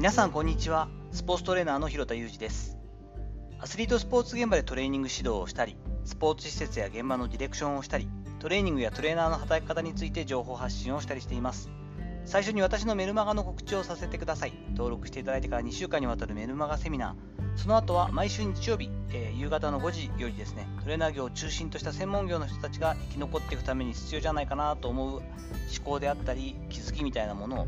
皆さんこんにちは。スポーツトレーナーの広田裕二です。アスリートスポーツ現場でトレーニング指導をしたりスポーツ施設や現場のディレクションをしたりトレーニングやトレーナーの働き方について情報発信をしたりしています。最初に私のメルマガの告知をさせてください。登録していただいてから2週間にわたるメルマガセミナー。その後は毎週日曜日、えー、夕方の5時よりですねトレーナー業を中心とした専門業の人たちが生き残っていくために必要じゃないかなと思う思考であったり気づきみたいなものを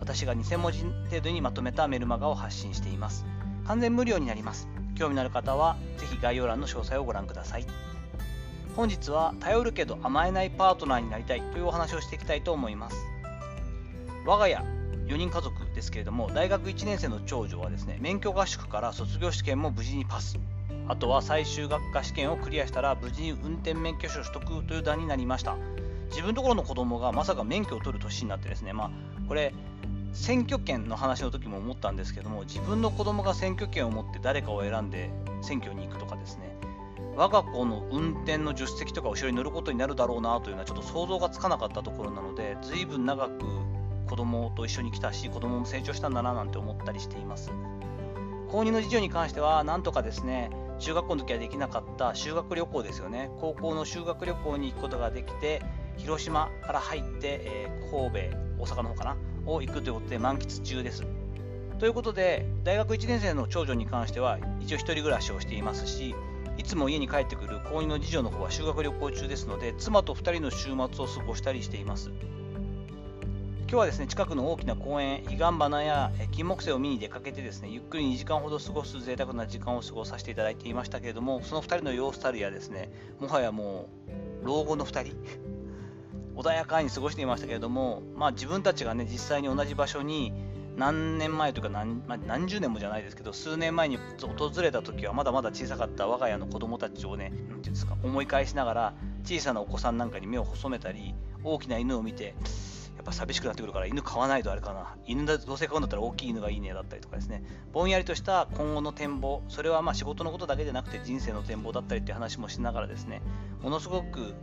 私が2000文字程度にまとめたメルマガを発信しています。完全無料になります。興味のある方はぜひ概要欄の詳細をご覧ください。本日は頼るけど甘えないパートナーになりたいというお話をしていきたいと思います。我が家4人家族ですけれども大学1年生の長女はですね免許合宿から卒業試験も無事にパス。あとは最終学科試験をクリアしたら無事に運転免許証取得という段になりました。自分のところの子供がまさか免許を取る年になってですねまあこれ選挙権の話の時も思ったんですけども自分の子供が選挙権を持って誰かを選んで選挙に行くとかですね我が子の運転の助手席とか後ろに乗ることになるだろうなというのはちょっと想像がつかなかったところなので随分長く子供と一緒に来たし子供も成長したんだななんて思ったりしています。購入の事情に関してはなんとかですね中学校の時はできなかった修学旅行ですよね。高校の修学旅行に行くことができて広島から入って、えー、神戸大阪の方かなを行くということで満喫中です。ということで、大学1年生の長女に関しては、一応1人暮らしをしていますし、いつも家に帰ってくる高2の次女の方は修学旅行中ですので、妻と2人の週末を過ごしたりしています。今日はですね、近くの大きな公園、彼岸花や金木犀を見に出かけてですね、ゆっくり2時間ほど過ごす贅沢な時間を過ごさせていただいていましたけれども、その2人の様子たるやですね、もはやもう、老後の2人、穏やかに過ごしていましたけれども、まあ、自分たちがね実際に同じ場所に何年前というか何,、まあ、何十年もじゃないですけど数年前に訪れた時はまだまだ小さかった我が家の子供たちをね何て言うんですか思い返しながら小さなお子さんなんかに目を細めたり大きな犬を見てやっぱ寂しくなってくるから犬飼わないとあれかな犬だどうせ飼うんだったら大きい犬がいいねだったりとかですね。ぼんやりとした今後の展望それはまあ仕事のことだけじゃなくて人生の展望だったりって話もしながらですねものすごく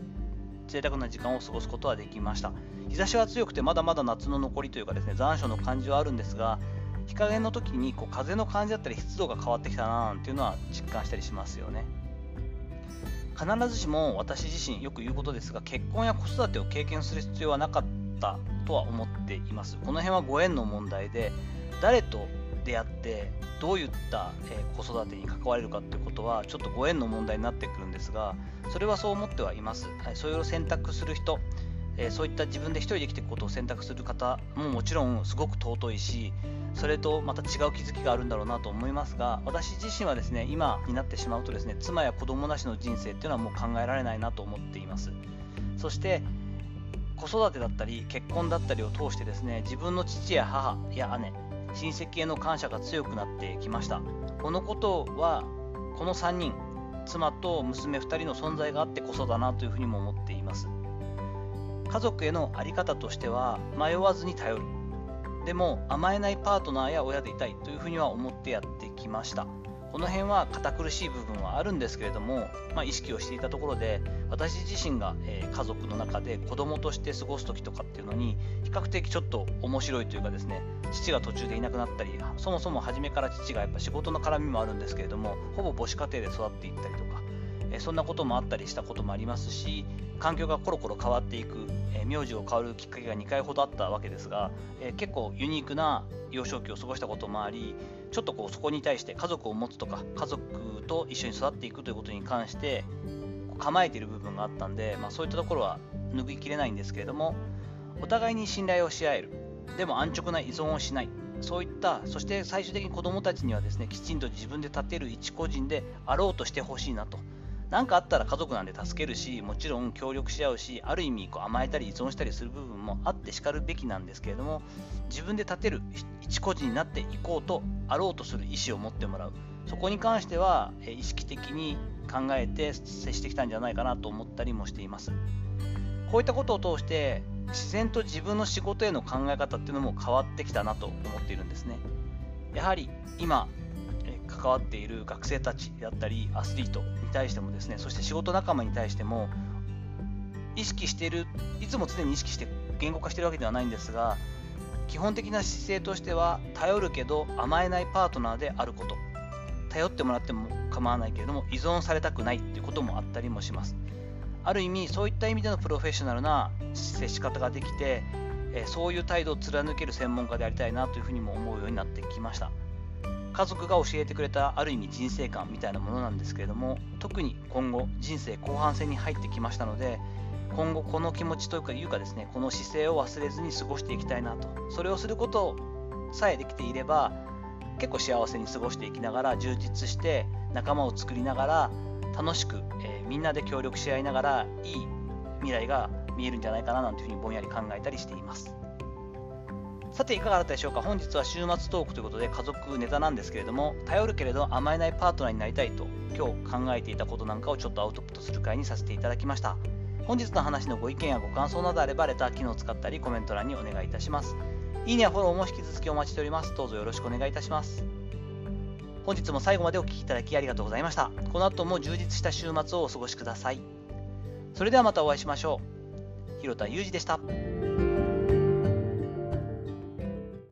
贅沢な時間を過ごすことはできました。日差しは強くてまだまだ夏の残りというかですね残暑の感じはあるんですが日陰の時にこう風の感じだったり湿度が変わってきたななんていうのは実感したりしますよね。必ずしも私自身よく言うことですが結婚や子育てを経験する必要はなかったとは思っています。この辺はご縁の問題で誰と出会ってどういった、え子育てに関われるかということはちょっとご縁の問題になってくるんですがそれはそう思ってはいます、はい、それを選択する人、えそういった自分で一人で生きていくことを選択する方ももちろんすごく尊いしそれとまた違う気づきがあるんだろうなと思いますが私自身はですね今になってしまうとですね妻や子供なしの人生っていうのはもう考えられないなと思っています。そして子育てだったり結婚だったりを通してですね自分の父や母や姉親戚への感謝が強くなってきました。このことはこの3人妻と娘2人の存在があってこそだなというふうにも思っています。家族への在り方としては迷わずに頼る。でも甘えないパートナーや親でいたいというふうには思ってやってきました。この辺は堅苦しい部分はあるんですけれども、まあ、意識をしていたところで私自身が、え、家族の中で子供として過ごす時とかっていうのに比較的ちょっと面白いというかですね父が途中でいなくなったりそもそも初めから父がやっぱ仕事の絡みもあるんですけれどもほぼ母子家庭で育っていったりとか、え、そんなこともあったりしたこともありますし環境がコロコロ変わっていく、えー、名字を変わるきっかけが2回ほどあったわけですが、え結構ユニークな幼少期を過ごしたこともありちょっとこうそこに対して家族を持つとか家族と一緒に育っていくということに関して構えている部分があったんで、まあ、そういったところは拭いきれないんですけれどもお互いに信頼をし合える。でも安直な依存をしない。そういったそして最終的に子どもたちにはですねきちんと自分で立てる一個人であろうとしてほしいなと。何かあったら家族なんで助けるしもちろん協力し合うしある意味こう甘えたり依存したりする部分もあってしかるべきなんですけれども自分で立てる一個人になっていこうとあろうとする意思を持ってもらう。そこに関しては意識的に考えて接してきたんじゃないかなと思ったりもしています。こういったことを通して自然と自分の仕事への考え方っていうのも変わってきたなと思っているんですね。やはり今関わっている学生たちだったりアスリートに対してもですねそして仕事仲間に対しても意識しているいつも常に意識して言語化しているわけではないんですが基本的な姿勢としては頼るけど甘えないパートナーであること。頼ってもらっても構わないけれども依存されたくないっていうこともあったりもします。ある意味そういった意味でのプロフェッショナルな接し方ができてそういう態度を貫ける専門家でありたいなというふうにも思うようになってきました。家族が教えてくれたある意味人生観みたいなものなんですけれども特に今後人生後半戦に入ってきましたので今後この気持ちというかいうかですねこの姿勢を忘れずに過ごしていきたいなと。それをすることさえできていれば結構幸せに過ごしていきながら充実して仲間を作りながら楽しく、えー、みんなで協力し合いながらいい未来が見えるんじゃないかななんていうふうにぼんやり考えたりしています。さていかがだったでしょうか？本日は週末トークということで家族ネタなんですけれども頼るけれど甘えないパートナーになりたいと今日考えていたことなんかをちょっとアウトプットする回にさせていただきました。本日の話のご意見やご感想などあればレター機能を使ったりコメント欄にお願いいたします。いいねやフォローも引き続きお待ちしております。どうぞよろしくお願いいたします。本日も最後までお聴きいただきありがとうございました。この後も充実した週末をお過ごしください。それではまたお会いしましょう。広田裕二でした。